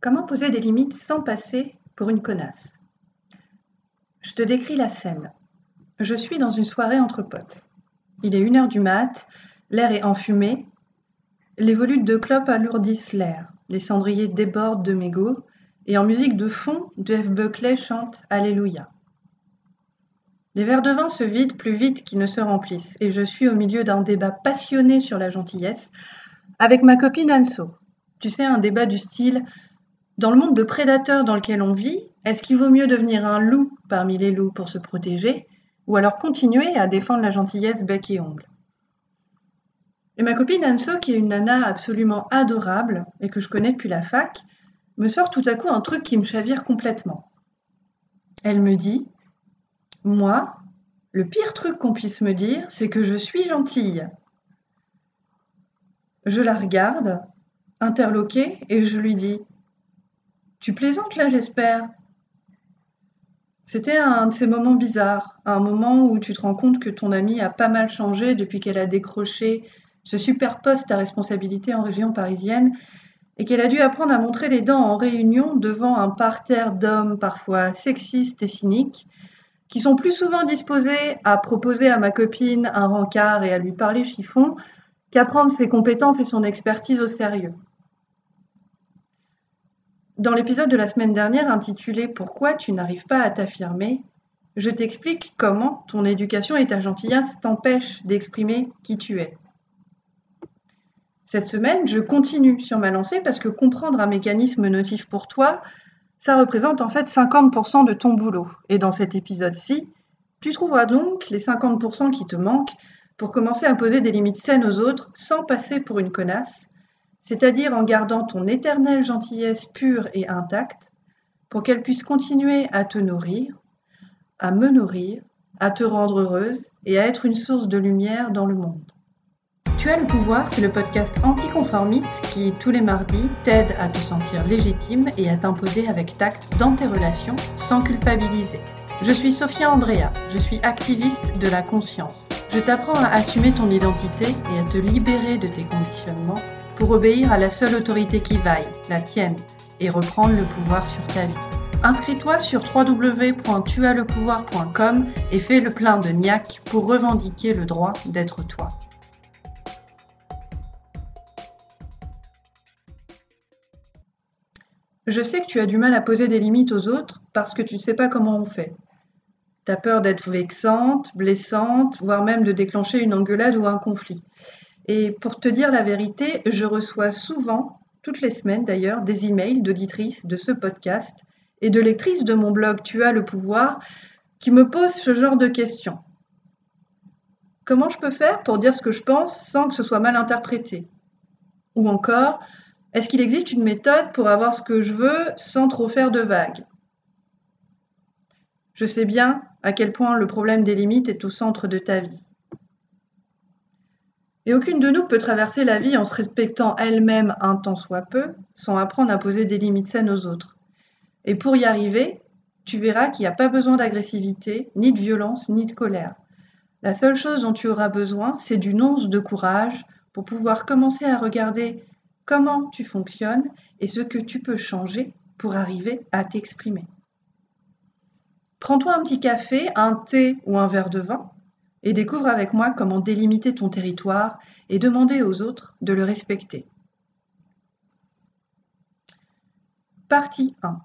Comment poser des limites sans passer pour une connasse? Je te décris la scène. Je suis dans une soirée entre potes. Il est une heure du mat, l'air est enfumé, les volutes de clopes alourdissent l'air, les cendriers débordent de mégots, et en musique de fond, Jeff Buckley chante Alléluia. Les verres de vin se vident plus vite qu'ils ne se remplissent, et je suis au milieu d'un débat passionné sur la gentillesse avec ma copine Anso. Tu sais, un débat du style Dans le monde de prédateurs dans lequel on vit, est-ce qu'il vaut mieux devenir un loup parmi les loups pour se protéger, ou alors continuer à défendre la gentillesse bec et ongle? Et ma copine Anso, qui est une nana absolument adorable et que je connais depuis la fac, me sort tout à coup un truc qui me chavire complètement. Elle me dit moi, le pire truc qu'on puisse me dire, c'est que je suis gentille. Je la regarde, interloquée, et je lui dis Tu plaisantes là, j'espère C'était un de ces moments bizarres, un moment où tu te rends compte que ton amie a pas mal changé depuis qu'elle a décroché ce super poste à responsabilité en région parisienne et qu'elle a dû apprendre à montrer les dents en réunion devant un parterre d'hommes parfois sexistes et cyniques qui sont plus souvent disposés à proposer à ma copine un rencard et à lui parler chiffon qu'à prendre ses compétences et son expertise au sérieux. Dans l'épisode de la semaine dernière intitulé Pourquoi tu n'arrives pas à t'affirmer, je t'explique comment ton éducation et ta gentillesse t'empêchent d'exprimer qui tu es. Cette semaine, je continue sur ma lancée parce que comprendre un mécanisme notif pour toi, ça représente en fait 50% de ton boulot. Et dans cet épisode-ci, tu trouveras donc les 50% qui te manquent pour commencer à poser des limites saines aux autres sans passer pour une connasse, c'est-à-dire en gardant ton éternelle gentillesse pure et intacte pour qu'elle puisse continuer à te nourrir, à me nourrir, à te rendre heureuse et à être une source de lumière dans le monde. Tu as le pouvoir, c'est le podcast anticonformiste qui, tous les mardis, t'aide à te sentir légitime et à t'imposer avec tact dans tes relations sans culpabiliser. Je suis Sophia Andrea, je suis activiste de la conscience. Je t'apprends à assumer ton identité et à te libérer de tes conditionnements obéir à la seule autorité qui vaille, la tienne, et reprendre le pouvoir sur ta vie. Inscris-toi sur www.tuaslepouvoir.com et fais le plein de niac pour revendiquer le droit d'être toi. Je sais que tu as du mal à poser des limites aux autres parce que tu ne sais pas comment on fait. Tu as peur d'être vexante, blessante, voire même de déclencher une engueulade ou un conflit. Et pour te dire la vérité, je reçois souvent, toutes les semaines d'ailleurs, des emails d'auditrices de ce podcast et de lectrices de mon blog Tu as le pouvoir qui me posent ce genre de questions. Comment je peux faire pour dire ce que je pense sans que ce soit mal interprété? Ou encore, est-ce qu'il existe une méthode pour avoir ce que je veux sans trop faire de vagues? Je sais bien à quel point le problème des limites est au centre de ta vie. Et aucune de nous peut traverser la vie en se respectant elle-même un tant soit peu, sans apprendre à poser des limites saines aux autres. Et pour y arriver, tu verras qu'il n'y a pas besoin d'agressivité, ni de violence, ni de colère. La seule chose dont tu auras besoin, c'est d'une once de courage pour pouvoir commencer à regarder comment tu fonctionnes et ce que tu peux changer pour arriver à t'exprimer. Prends-toi un petit café, un thé ou un verre de vin et découvre avec moi comment délimiter ton territoire et demander aux autres de le respecter. Partie 1.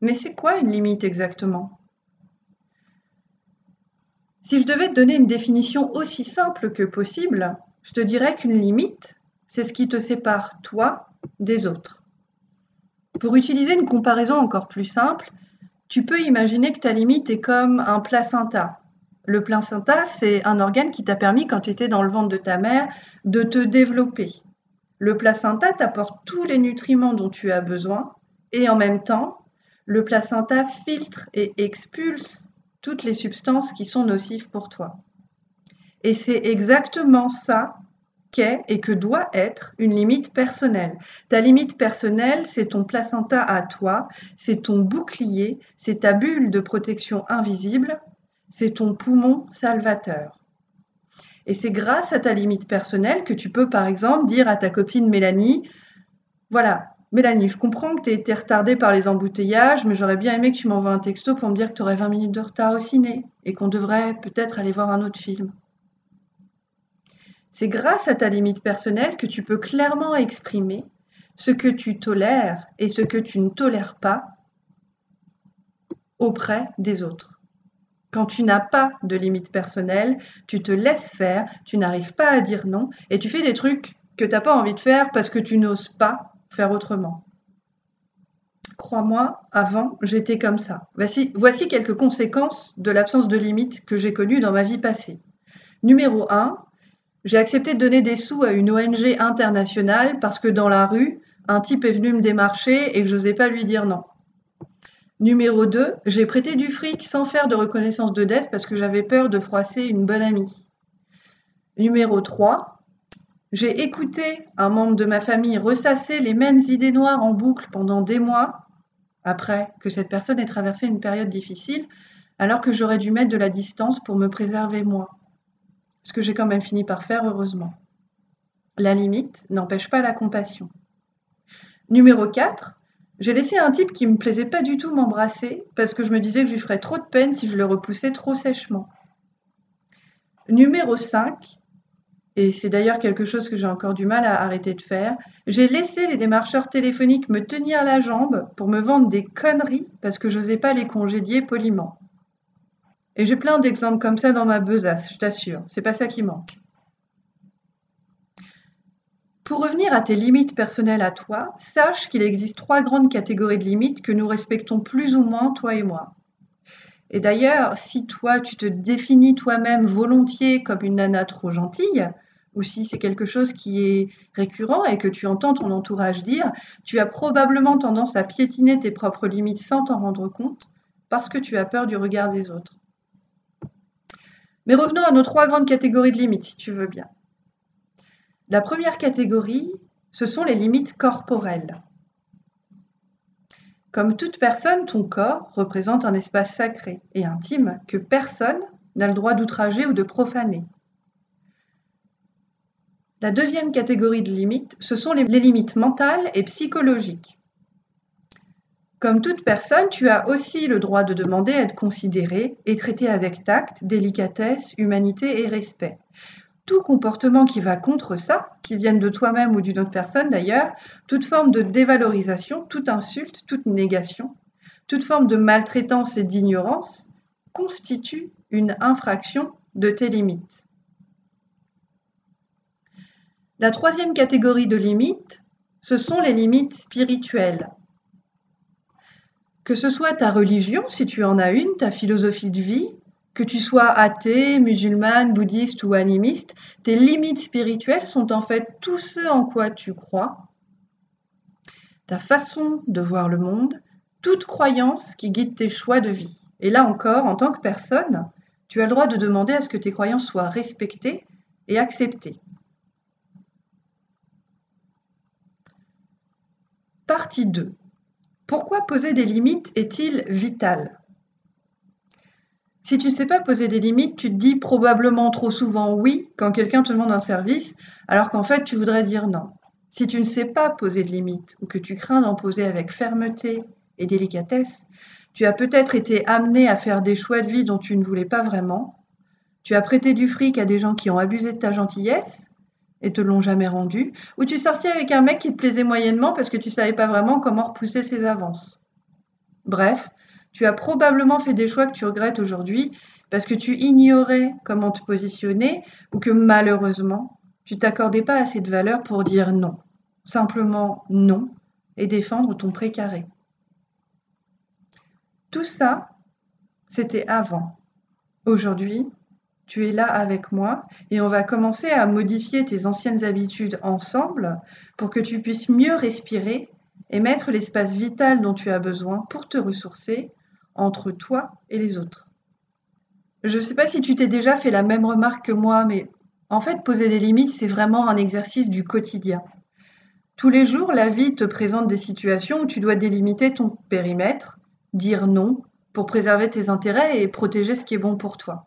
Mais c'est quoi une limite exactement? Si je devais te donner une définition aussi simple que possible, je te dirais qu'une limite, c'est ce qui te sépare, toi, des autres. Pour utiliser une comparaison encore plus simple, tu peux imaginer que ta limite est comme un placenta. Le placenta, c'est un organe qui t'a permis, quand tu étais dans le ventre de ta mère, de te développer. Le placenta t'apporte tous les nutriments dont tu as besoin et en même temps, le placenta filtre et expulse toutes les substances qui sont nocives pour toi. Et c'est exactement ça qu'est et que doit être une limite personnelle. Ta limite personnelle, c'est ton placenta à toi, c'est ton bouclier, c'est ta bulle de protection invisible, c'est ton poumon salvateur. Et c'est grâce à ta limite personnelle que tu peux, par exemple, dire à ta copine Mélanie, voilà, Mélanie, je comprends que tu été retardée par les embouteillages, mais j'aurais bien aimé que tu m'envoies un texto pour me dire que tu aurais 20 minutes de retard au ciné et qu'on devrait peut-être aller voir un autre film. C'est grâce à ta limite personnelle que tu peux clairement exprimer ce que tu tolères et ce que tu ne tolères pas auprès des autres. Quand tu n'as pas de limite personnelle, tu te laisses faire, tu n'arrives pas à dire non et tu fais des trucs que tu n'as pas envie de faire parce que tu n'oses pas faire autrement. Crois-moi, avant, j'étais comme ça. Voici, quelques conséquences de l'absence de limite que j'ai connue dans ma vie passée. Numéro 1, j'ai accepté de donner des sous à une ONG internationale parce que dans la rue, un type est venu me démarcher et que je n'osais pas lui dire non. Numéro 2, j'ai prêté du fric sans faire de reconnaissance de dette parce que j'avais peur de froisser une bonne amie. Numéro 3, j'ai écouté un membre de ma famille ressasser les mêmes idées noires en boucle pendant des mois, après que cette personne ait traversé une période difficile, alors que j'aurais dû mettre de la distance pour me préserver moi. Ce que j'ai quand même fini par faire, heureusement. La limite n'empêche pas la compassion. Numéro 4, j'ai laissé un type qui me plaisait pas du tout m'embrasser parce que je me disais que je lui ferais trop de peine si je le repoussais trop sèchement. Numéro 5, et c'est d'ailleurs quelque chose que j'ai encore du mal à arrêter de faire. J'ai laissé les démarcheurs téléphoniques me tenir la jambe pour me vendre des conneries parce que je n'osais pas les congédier poliment. Et j'ai plein d'exemples comme ça dans ma besace, je t'assure, c'est pas ça qui manque. Pour revenir à tes limites personnelles à toi, sache qu'il existe trois grandes catégories de limites que nous respectons plus ou moins, toi et moi. Et d'ailleurs, si toi, tu te définis toi-même volontiers comme une nana trop gentille, ou si c'est quelque chose qui est récurrent et que tu entends ton entourage dire, tu as probablement tendance à piétiner tes propres limites sans t'en rendre compte parce que tu as peur du regard des autres. Mais revenons à nos trois grandes catégories de limites, si tu veux bien. La première catégorie, ce sont les limites corporelles. Comme toute personne, ton corps représente un espace sacré et intime que personne n'a le droit d'outrager ou de profaner. La deuxième catégorie de limites, ce sont les, limites mentales et psychologiques. Comme toute personne, tu as aussi le droit de demander à être considéré et traité avec tact, délicatesse, humanité et respect. Tout comportement qui va contre ça, qui vienne de toi-même ou d'une autre personne d'ailleurs, toute forme de dévalorisation, toute insulte, toute négation, toute forme de maltraitance et d'ignorance constitue une infraction de tes limites. La troisième catégorie de limites, ce sont les limites spirituelles. Que ce soit ta religion, si tu en as une, ta philosophie de vie, que tu sois athée, musulmane, bouddhiste ou animiste, tes limites spirituelles sont en fait tout ce en quoi tu crois, ta façon de voir le monde, toute croyance qui guide tes choix de vie. Et là encore, en tant que personne, tu as le droit de demander à ce que tes croyances soient respectées et acceptées. Partie 2. Pourquoi poser des limites est-il vital? Si tu ne sais pas poser des limites, tu te dis probablement trop souvent oui quand quelqu'un te demande un service, alors qu'en fait tu voudrais dire non. Si tu ne sais pas poser de limites ou que tu crains d'en poser avec fermeté et délicatesse, tu as peut-être été amené à faire des choix de vie dont tu ne voulais pas vraiment. Tu as prêté du fric à des gens qui ont abusé de ta gentillesse et te l'ont jamais rendu, ou tu sortais avec un mec qui te plaisait moyennement parce que tu savais pas vraiment comment repousser ses avances. Bref, tu as probablement fait des choix que tu regrettes aujourd'hui parce que tu ignorais comment te positionner ou que malheureusement, tu t'accordais pas assez de valeur pour dire non. Simplement non et défendre ton précaré. Tout ça, c'était avant. Aujourd'hui, tu es là avec moi et on va commencer à modifier tes anciennes habitudes ensemble pour que tu puisses mieux respirer et mettre l'espace vital dont tu as besoin pour te ressourcer entre toi et les autres. Je ne sais pas si tu t'es déjà fait la même remarque que moi, mais en fait, poser des limites, c'est vraiment un exercice du quotidien. Tous les jours, la vie te présente des situations où tu dois délimiter ton périmètre, dire non pour préserver tes intérêts et protéger ce qui est bon pour toi.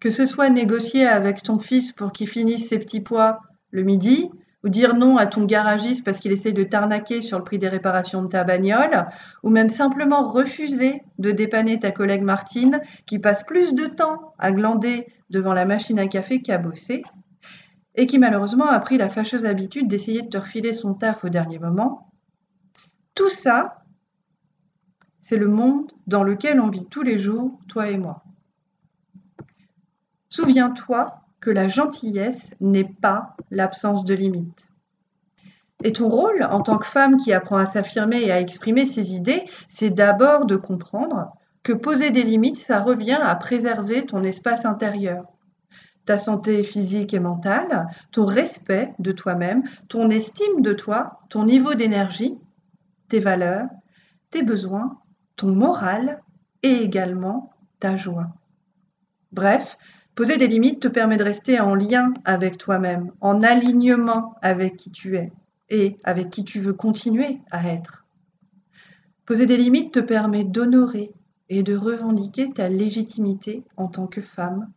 Que ce soit négocier avec ton fils pour qu'il finisse ses petits pois le midi, ou dire non à ton garagiste parce qu'il essaye de t'arnaquer sur le prix des réparations de ta bagnole, ou même simplement refuser de dépanner ta collègue Martine qui passe plus de temps à glander devant la machine à café qu'à bosser, et qui malheureusement a pris la fâcheuse habitude d'essayer de te refiler son taf au dernier moment. Tout ça, c'est le monde dans lequel on vit tous les jours, toi et moi. Souviens-toi que la gentillesse n'est pas l'absence de limites. Et ton rôle en tant que femme qui apprend à s'affirmer et à exprimer ses idées, c'est d'abord de comprendre que poser des limites, ça revient à préserver ton espace intérieur, ta santé physique et mentale, ton respect de toi-même, ton estime de toi, ton niveau d'énergie, tes valeurs, tes besoins, ton moral et également ta joie. Bref, Poser des limites te permet de rester en lien avec toi-même, en alignement avec qui tu es et avec qui tu veux continuer à être. Poser des limites te permet d'honorer et de revendiquer ta légitimité en tant que femme,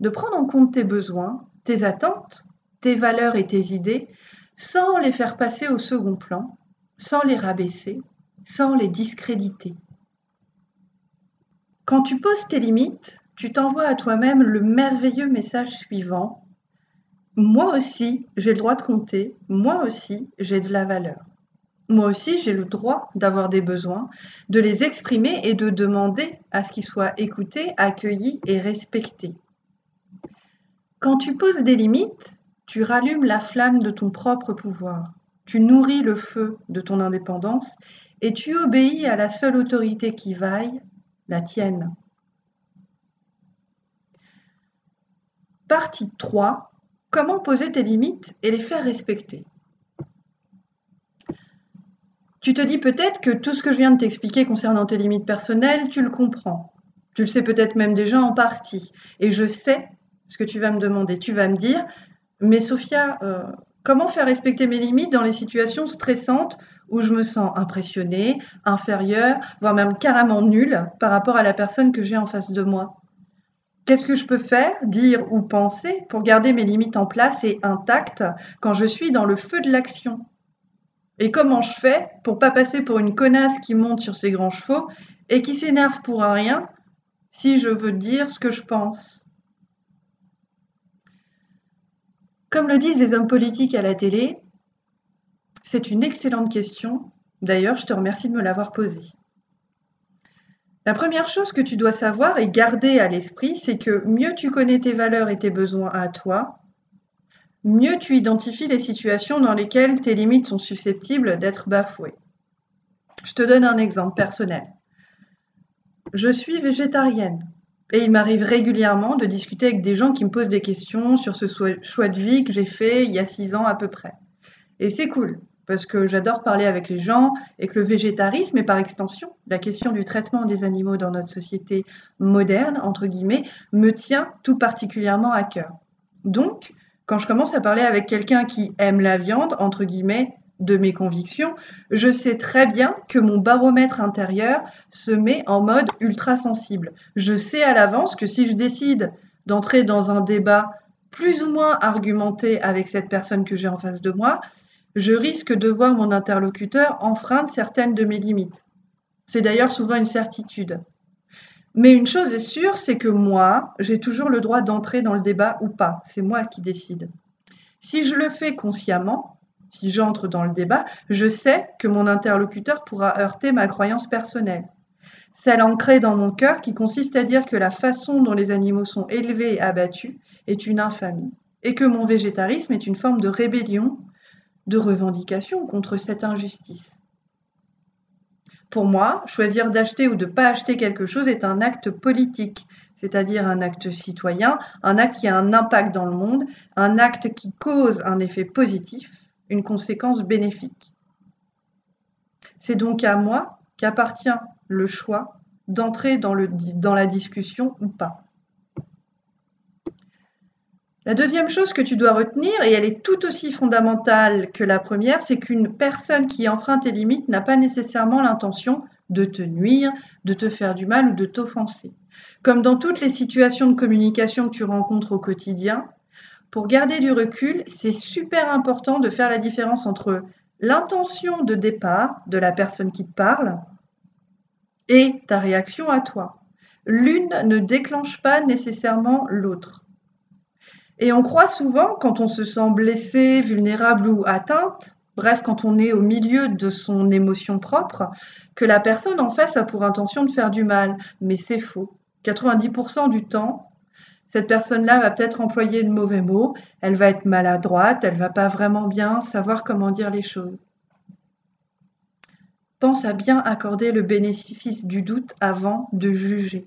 de prendre en compte tes besoins, tes attentes, tes valeurs et tes idées, sans les faire passer au second plan, sans les rabaisser, sans les discréditer. Quand tu poses tes limites, tu t'envoies à toi-même le merveilleux message suivant. Moi aussi, j'ai le droit de compter. Moi aussi, j'ai de la valeur. Moi aussi, j'ai le droit d'avoir des besoins, de les exprimer et de demander à ce qu'ils soient écoutés, accueillis et respectés. Quand tu poses des limites, tu rallumes la flamme de ton propre pouvoir. Tu nourris le feu de ton indépendance et tu obéis à la seule autorité qui vaille, la tienne. Partie 3. Comment poser tes limites et les faire respecter. Tu te dis peut-être que tout ce que je viens de t'expliquer concernant tes limites personnelles, tu le comprends. Tu le sais peut-être même déjà en partie. Et je sais ce que tu vas me demander. Tu vas me dire, mais Sophia, euh, comment faire respecter mes limites dans les situations stressantes où je me sens impressionnée, inférieure, voire même carrément nulle par rapport à la personne que j'ai en face de moi? Qu'est-ce que je peux faire, dire ou penser pour garder mes limites en place et intactes quand je suis dans le feu de l'action? Et comment je fais pour pas passer pour une connasse qui monte sur ses grands chevaux et qui s'énerve pour rien si je veux dire ce que je pense? Comme le disent les hommes politiques à la télé, c'est une excellente question. D'ailleurs, je te remercie de me l'avoir posée. La première chose que tu dois savoir et garder à l'esprit, c'est que mieux tu connais tes valeurs et tes besoins à toi, mieux tu identifies les situations dans lesquelles tes limites sont susceptibles d'être bafouées. Je te donne un exemple personnel. Je suis végétarienne et il m'arrive régulièrement de discuter avec des gens qui me posent des questions sur ce choix de vie que j'ai fait il y a six ans à peu près. Et c'est cool parce que j'adore parler avec les gens et que le végétarisme et par extension la question du traitement des animaux dans notre société moderne, entre guillemets, me tient tout particulièrement à cœur. Donc, quand je commence à parler avec quelqu'un qui aime la viande, entre guillemets, de mes convictions, je sais très bien que mon baromètre intérieur se met en mode ultra sensible. Je sais à l'avance que si je décide d'entrer dans un débat plus ou moins argumenté avec cette personne que j'ai en face de moi, je risque de voir mon interlocuteur enfreindre certaines de mes limites. C'est d'ailleurs souvent une certitude. Mais une chose est sûre, c'est que moi, j'ai toujours le droit d'entrer dans le débat ou pas. C'est moi qui décide. Si je le fais consciemment, si j'entre dans le débat, je sais que mon interlocuteur pourra heurter ma croyance personnelle. Celle ancrée dans mon cœur qui consiste à dire que la façon dont les animaux sont élevés et abattus est une infamie et que mon végétarisme est une forme de rébellion de revendication contre cette injustice. Pour moi, choisir d'acheter ou de ne pas acheter quelque chose est un acte politique, c'est-à-dire un acte citoyen, un acte qui a un impact dans le monde, un acte qui cause un effet positif, une conséquence bénéfique. C'est donc à moi qu'appartient le choix d'entrer dans, dans la discussion ou pas. La deuxième chose que tu dois retenir, et elle est tout aussi fondamentale que la première, c'est qu'une personne qui enfreint tes limites n'a pas nécessairement l'intention de te nuire, de te faire du mal ou de t'offenser. Comme dans toutes les situations de communication que tu rencontres au quotidien, pour garder du recul, c'est super important de faire la différence entre l'intention de départ de la personne qui te parle et ta réaction à toi. L'une ne déclenche pas nécessairement l'autre. Et on croit souvent, quand on se sent blessé, vulnérable ou atteinte, bref, quand on est au milieu de son émotion propre, que la personne en face a pour intention de faire du mal. Mais c'est faux. 90% du temps, cette personne-là va peut-être employer de mauvais mots, elle va être maladroite, elle va pas vraiment bien savoir comment dire les choses. Pense à bien accorder le bénéfice du doute avant de juger.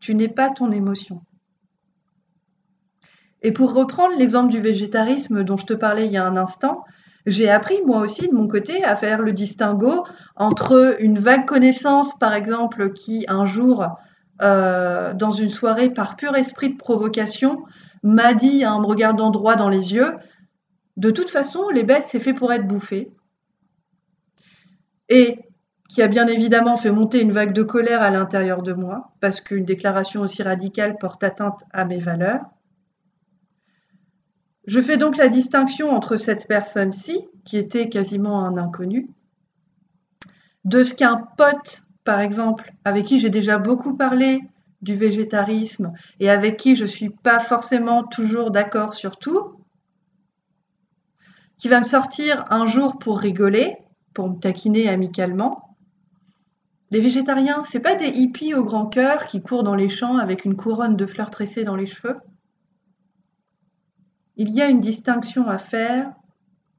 Tu n'es pas ton émotion. Et pour reprendre l'exemple du végétarisme dont je te parlais il y a un instant, j'ai appris moi aussi de mon côté à faire le distinguo entre une vague connaissance, par exemple, qui un jour, euh, dans une soirée, par pur esprit de provocation, m'a dit en me regardant droit dans les yeux, de toute façon, les bêtes, c'est fait pour être bouffées. Et qui a bien évidemment fait monter une vague de colère à l'intérieur de moi, parce qu'une déclaration aussi radicale porte atteinte à mes valeurs. Je fais donc la distinction entre cette personne-ci, qui était quasiment un inconnu, de ce qu'un pote, par exemple, avec qui j'ai déjà beaucoup parlé du végétarisme et avec qui je ne suis pas forcément toujours d'accord sur tout, qui va me sortir un jour pour rigoler, pour me taquiner amicalement. Les végétariens, c'est pas des hippies au grand cœur qui courent dans les champs avec une couronne de fleurs tressées dans les cheveux. Il y a une distinction à faire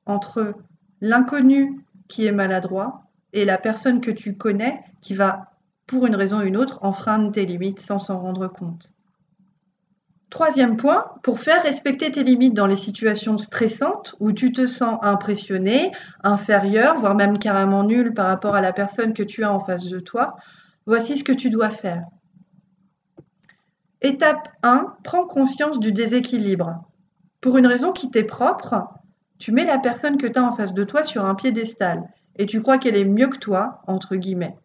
entre l'inconnu qui est maladroit et la personne que tu connais qui va, pour une raison ou une autre, enfreindre tes limites sans s'en rendre compte. Troisième point, pour faire respecter tes limites dans les situations stressantes où tu te sens impressionné, inférieur, voire même carrément nul par rapport à la personne que tu as en face de toi, voici ce que tu dois faire. Étape 1, prends conscience du déséquilibre. Pour une raison qui t'est propre, tu mets la personne que tu as en face de toi sur un piédestal et tu crois qu'elle est mieux que toi, entre guillemets.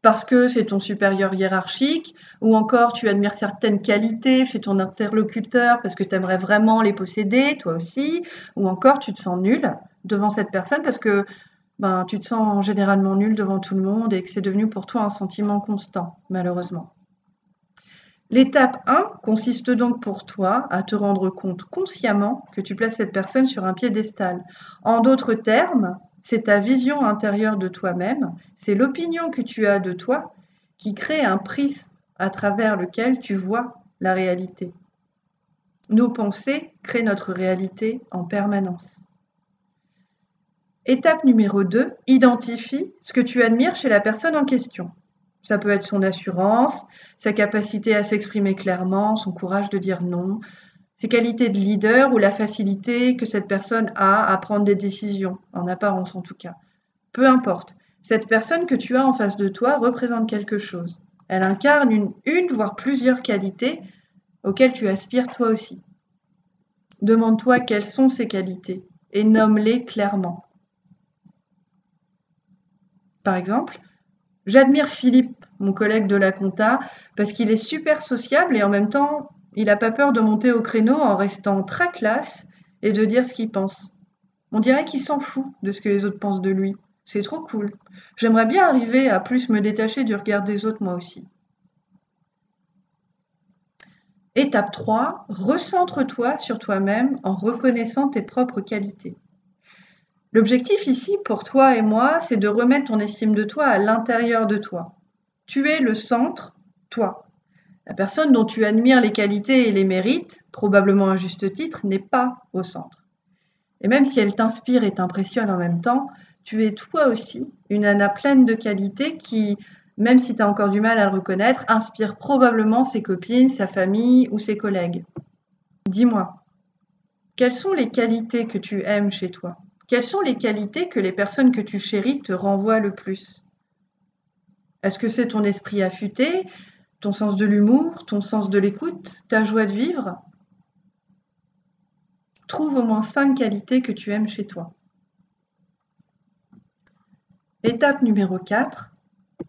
Parce que c'est ton supérieur hiérarchique, ou encore tu admires certaines qualités chez ton interlocuteur parce que tu aimerais vraiment les posséder, toi aussi, ou encore tu te sens nul devant cette personne parce que ben, tu te sens généralement nul devant tout le monde et que c'est devenu pour toi un sentiment constant, malheureusement. L'étape 1 consiste donc pour toi à te rendre compte consciemment que tu places cette personne sur un piédestal. En d'autres termes, c'est ta vision intérieure de toi-même, c'est l'opinion que tu as de toi qui crée un prisme à travers lequel tu vois la réalité. Nos pensées créent notre réalité en permanence. Étape numéro 2, identifie ce que tu admires chez la personne en question. Ça peut être son assurance, sa capacité à s'exprimer clairement, son courage de dire non, ses qualités de leader ou la facilité que cette personne a à prendre des décisions, en apparence en tout cas. Peu importe, cette personne que tu as en face de toi représente quelque chose. Elle incarne une, une voire plusieurs qualités auxquelles tu aspires toi aussi. Demande-toi quelles sont ces qualités et nomme-les clairement. Par exemple, J'admire Philippe, mon collègue de la compta, parce qu'il est super sociable et en même temps, il n'a pas peur de monter au créneau en restant très classe et de dire ce qu'il pense. On dirait qu'il s'en fout de ce que les autres pensent de lui. C'est trop cool. J'aimerais bien arriver à plus me détacher du regard des autres moi aussi. Étape 3, recentre-toi sur toi-même en reconnaissant tes propres qualités. L'objectif ici pour toi et moi, c'est de remettre ton estime de toi à l'intérieur de toi. Tu es le centre, toi. La personne dont tu admires les qualités et les mérites, probablement à juste titre, n'est pas au centre. Et même si elle t'inspire et t'impressionne en même temps, tu es toi aussi une Anna pleine de qualités qui, même si tu as encore du mal à le reconnaître, inspire probablement ses copines, sa famille ou ses collègues. Dis-moi, quelles sont les qualités que tu aimes chez toi? Quelles sont les qualités que les personnes que tu chéris te renvoient le plus? Est-ce que c'est ton esprit affûté, ton sens de l'humour, ton sens de l'écoute, ta joie de vivre? Trouve au moins cinq qualités que tu aimes chez toi. Étape numéro 4.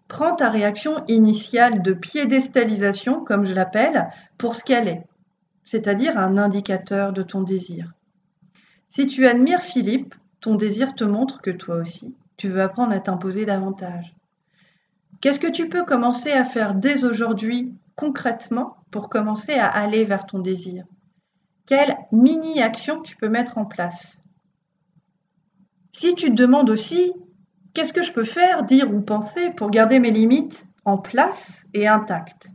Prends ta réaction initiale de piédestalisation, comme je l'appelle, pour ce qu'elle est. c'est-à-dire un indicateur de ton désir. Si tu admires Philippe, ton désir te montre que toi aussi, tu veux apprendre à t'imposer davantage. Qu'est-ce que tu peux commencer à faire dès aujourd'hui concrètement pour commencer à aller vers ton désir? Quelle mini-action tu peux mettre en place? Si tu te demandes aussi qu'est-ce que je peux faire, dire ou penser pour garder mes limites en place et intactes?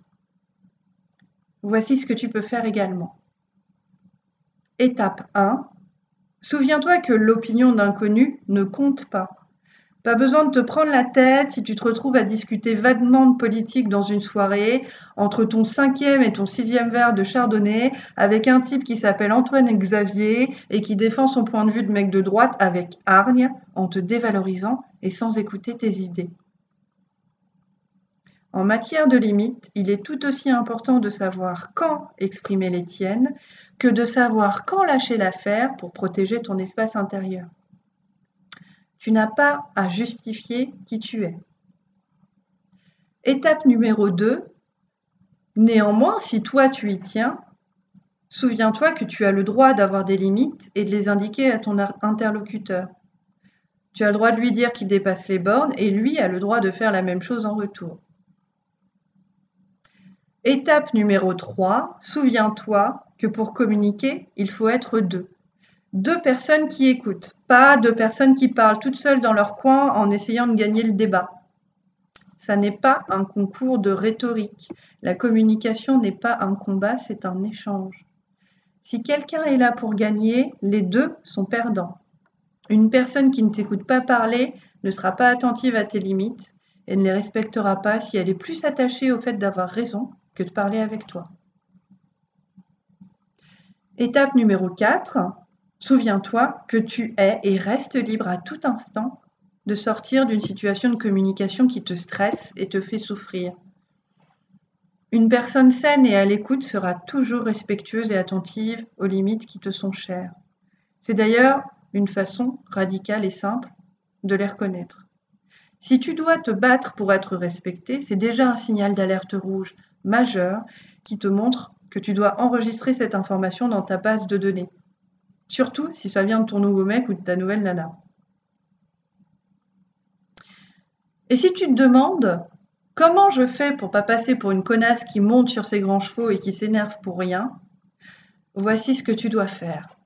Voici ce que tu peux faire également. Étape 1. Souviens-toi que l'opinion d'inconnu ne compte pas. Pas besoin de te prendre la tête si tu te retrouves à discuter vaguement de politique dans une soirée, entre ton cinquième et ton sixième verre de chardonnay, avec un type qui s'appelle Antoine Xavier et qui défend son point de vue de mec de droite avec hargne, en te dévalorisant et sans écouter tes idées. En matière de limites, il est tout aussi important de savoir quand exprimer les tiennes que de savoir quand lâcher l'affaire pour protéger ton espace intérieur. Tu n'as pas à justifier qui tu es. Étape numéro 2. Néanmoins, si toi tu y tiens, souviens-toi que tu as le droit d'avoir des limites et de les indiquer à ton interlocuteur. Tu as le droit de lui dire qu'il dépasse les bornes et lui a le droit de faire la même chose en retour. Étape numéro 3, souviens-toi que pour communiquer, il faut être deux. Deux personnes qui écoutent, pas deux personnes qui parlent toutes seules dans leur coin en essayant de gagner le débat. Ça n'est pas un concours de rhétorique. La communication n'est pas un combat, c'est un échange. Si quelqu'un est là pour gagner, les deux sont perdants. Une personne qui ne t'écoute pas parler ne sera pas attentive à tes limites et ne les respectera pas si elle est plus attachée au fait d'avoir raison de parler avec toi. Étape numéro 4. Souviens-toi que tu es et restes libre à tout instant de sortir d'une situation de communication qui te stresse et te fait souffrir. Une personne saine et à l'écoute sera toujours respectueuse et attentive aux limites qui te sont chères. C'est d'ailleurs une façon radicale et simple de les reconnaître. Si tu dois te battre pour être respecté, c'est déjà un signal d'alerte rouge majeur qui te montre que tu dois enregistrer cette information dans ta base de données. Surtout si ça vient de ton nouveau mec ou de ta nouvelle nana. Et si tu te demandes comment je fais pour pas passer pour une connasse qui monte sur ses grands chevaux et qui s'énerve pour rien, voici ce que tu dois faire.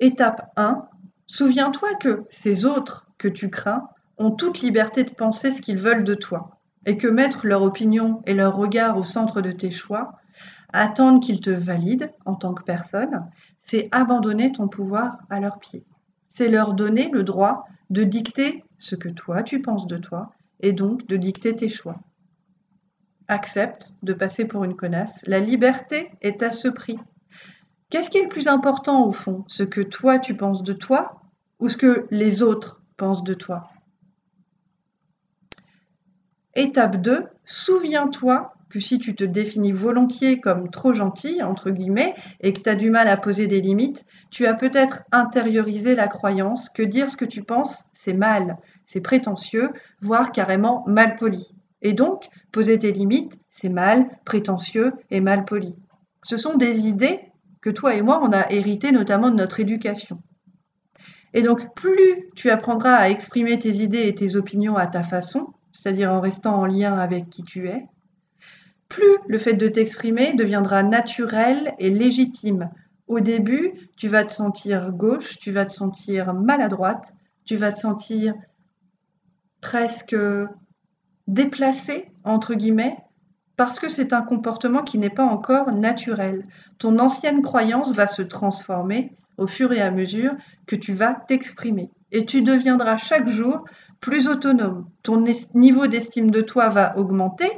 Étape 1. Souviens-toi que ces autres que tu crains ont toute liberté de penser ce qu'ils veulent de toi et que mettre leur opinion et leur regard au centre de tes choix, attendre qu'ils te valident en tant que personne, c'est abandonner ton pouvoir à leurs pieds. C'est leur donner le droit de dicter ce que toi tu penses de toi et donc de dicter tes choix. Accepte de passer pour une connasse. La liberté est à ce prix. Qu'est-ce qui est le plus important au fond? Ce que toi tu penses de toi ou ce que les autres pensent de toi? Étape 2, souviens-toi que si tu te définis volontiers comme trop gentil, entre guillemets, et que tu as du mal à poser des limites, tu as peut-être intériorisé la croyance que dire ce que tu penses, c'est mal, c'est prétentieux, voire carrément mal poli. Et donc, poser des limites, c'est mal, prétentieux et mal poli. Ce sont des idées que toi et moi, on a héritées notamment de notre éducation. Et donc, plus tu apprendras à exprimer tes idées et tes opinions à ta façon, c'est-à-dire en restant en lien avec qui tu es, plus le fait de t'exprimer deviendra naturel et légitime. Au début, tu vas te sentir gauche, tu vas te sentir maladroite, tu vas te sentir presque déplacé, entre guillemets, parce que c'est un comportement qui n'est pas encore naturel. Ton ancienne croyance va se transformer au fur et à mesure que tu vas t'exprimer. Et tu deviendras chaque jour plus autonome. Ton niveau d'estime de toi va augmenter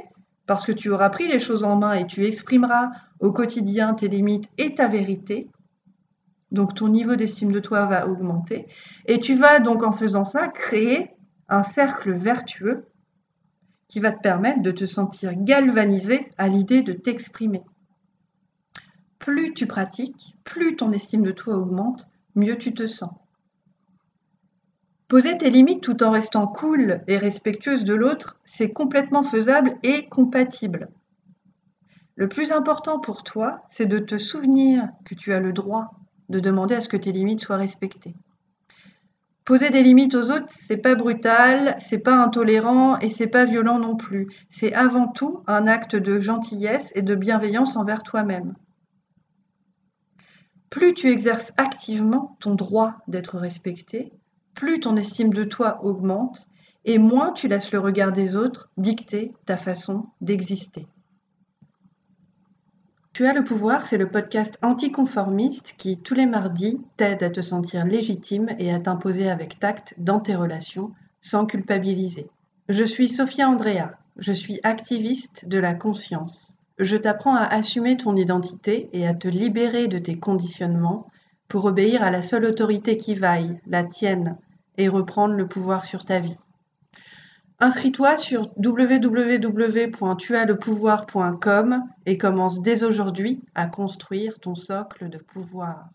parce que tu auras pris les choses en main et tu exprimeras au quotidien tes limites et ta vérité. Donc ton niveau d'estime de toi va augmenter. Et tu vas donc en faisant ça créer un cercle vertueux qui va te permettre de te sentir galvanisé à l'idée de t'exprimer. Plus tu pratiques, plus ton estime de toi augmente, mieux tu te sens. Poser tes limites tout en restant cool et respectueuse de l'autre, c'est complètement faisable et compatible. Le plus important pour toi, c'est de te souvenir que tu as le droit de demander à ce que tes limites soient respectées. Poser des limites aux autres, c'est pas brutal, c'est pas intolérant et c'est pas violent non plus. C'est avant tout un acte de gentillesse et de bienveillance envers toi-même. Plus tu exerces activement ton droit d'être respecté, plus ton estime de toi augmente et moins tu laisses le regard des autres dicter ta façon d'exister. Tu as le pouvoir, c'est le podcast anticonformiste qui, tous les mardis, t'aide à te sentir légitime et à t'imposer avec tact dans tes relations sans culpabiliser. Je suis Sophia Andrea, je suis activiste de la conscience. Je t'apprends à assumer ton identité et à te libérer de tes conditionnements pour obéir à la seule autorité qui vaille, la tienne, et reprendre le pouvoir sur ta vie. Inscris-toi sur www.tuaslepouvoir.com et commence dès aujourd'hui à construire ton socle de pouvoir.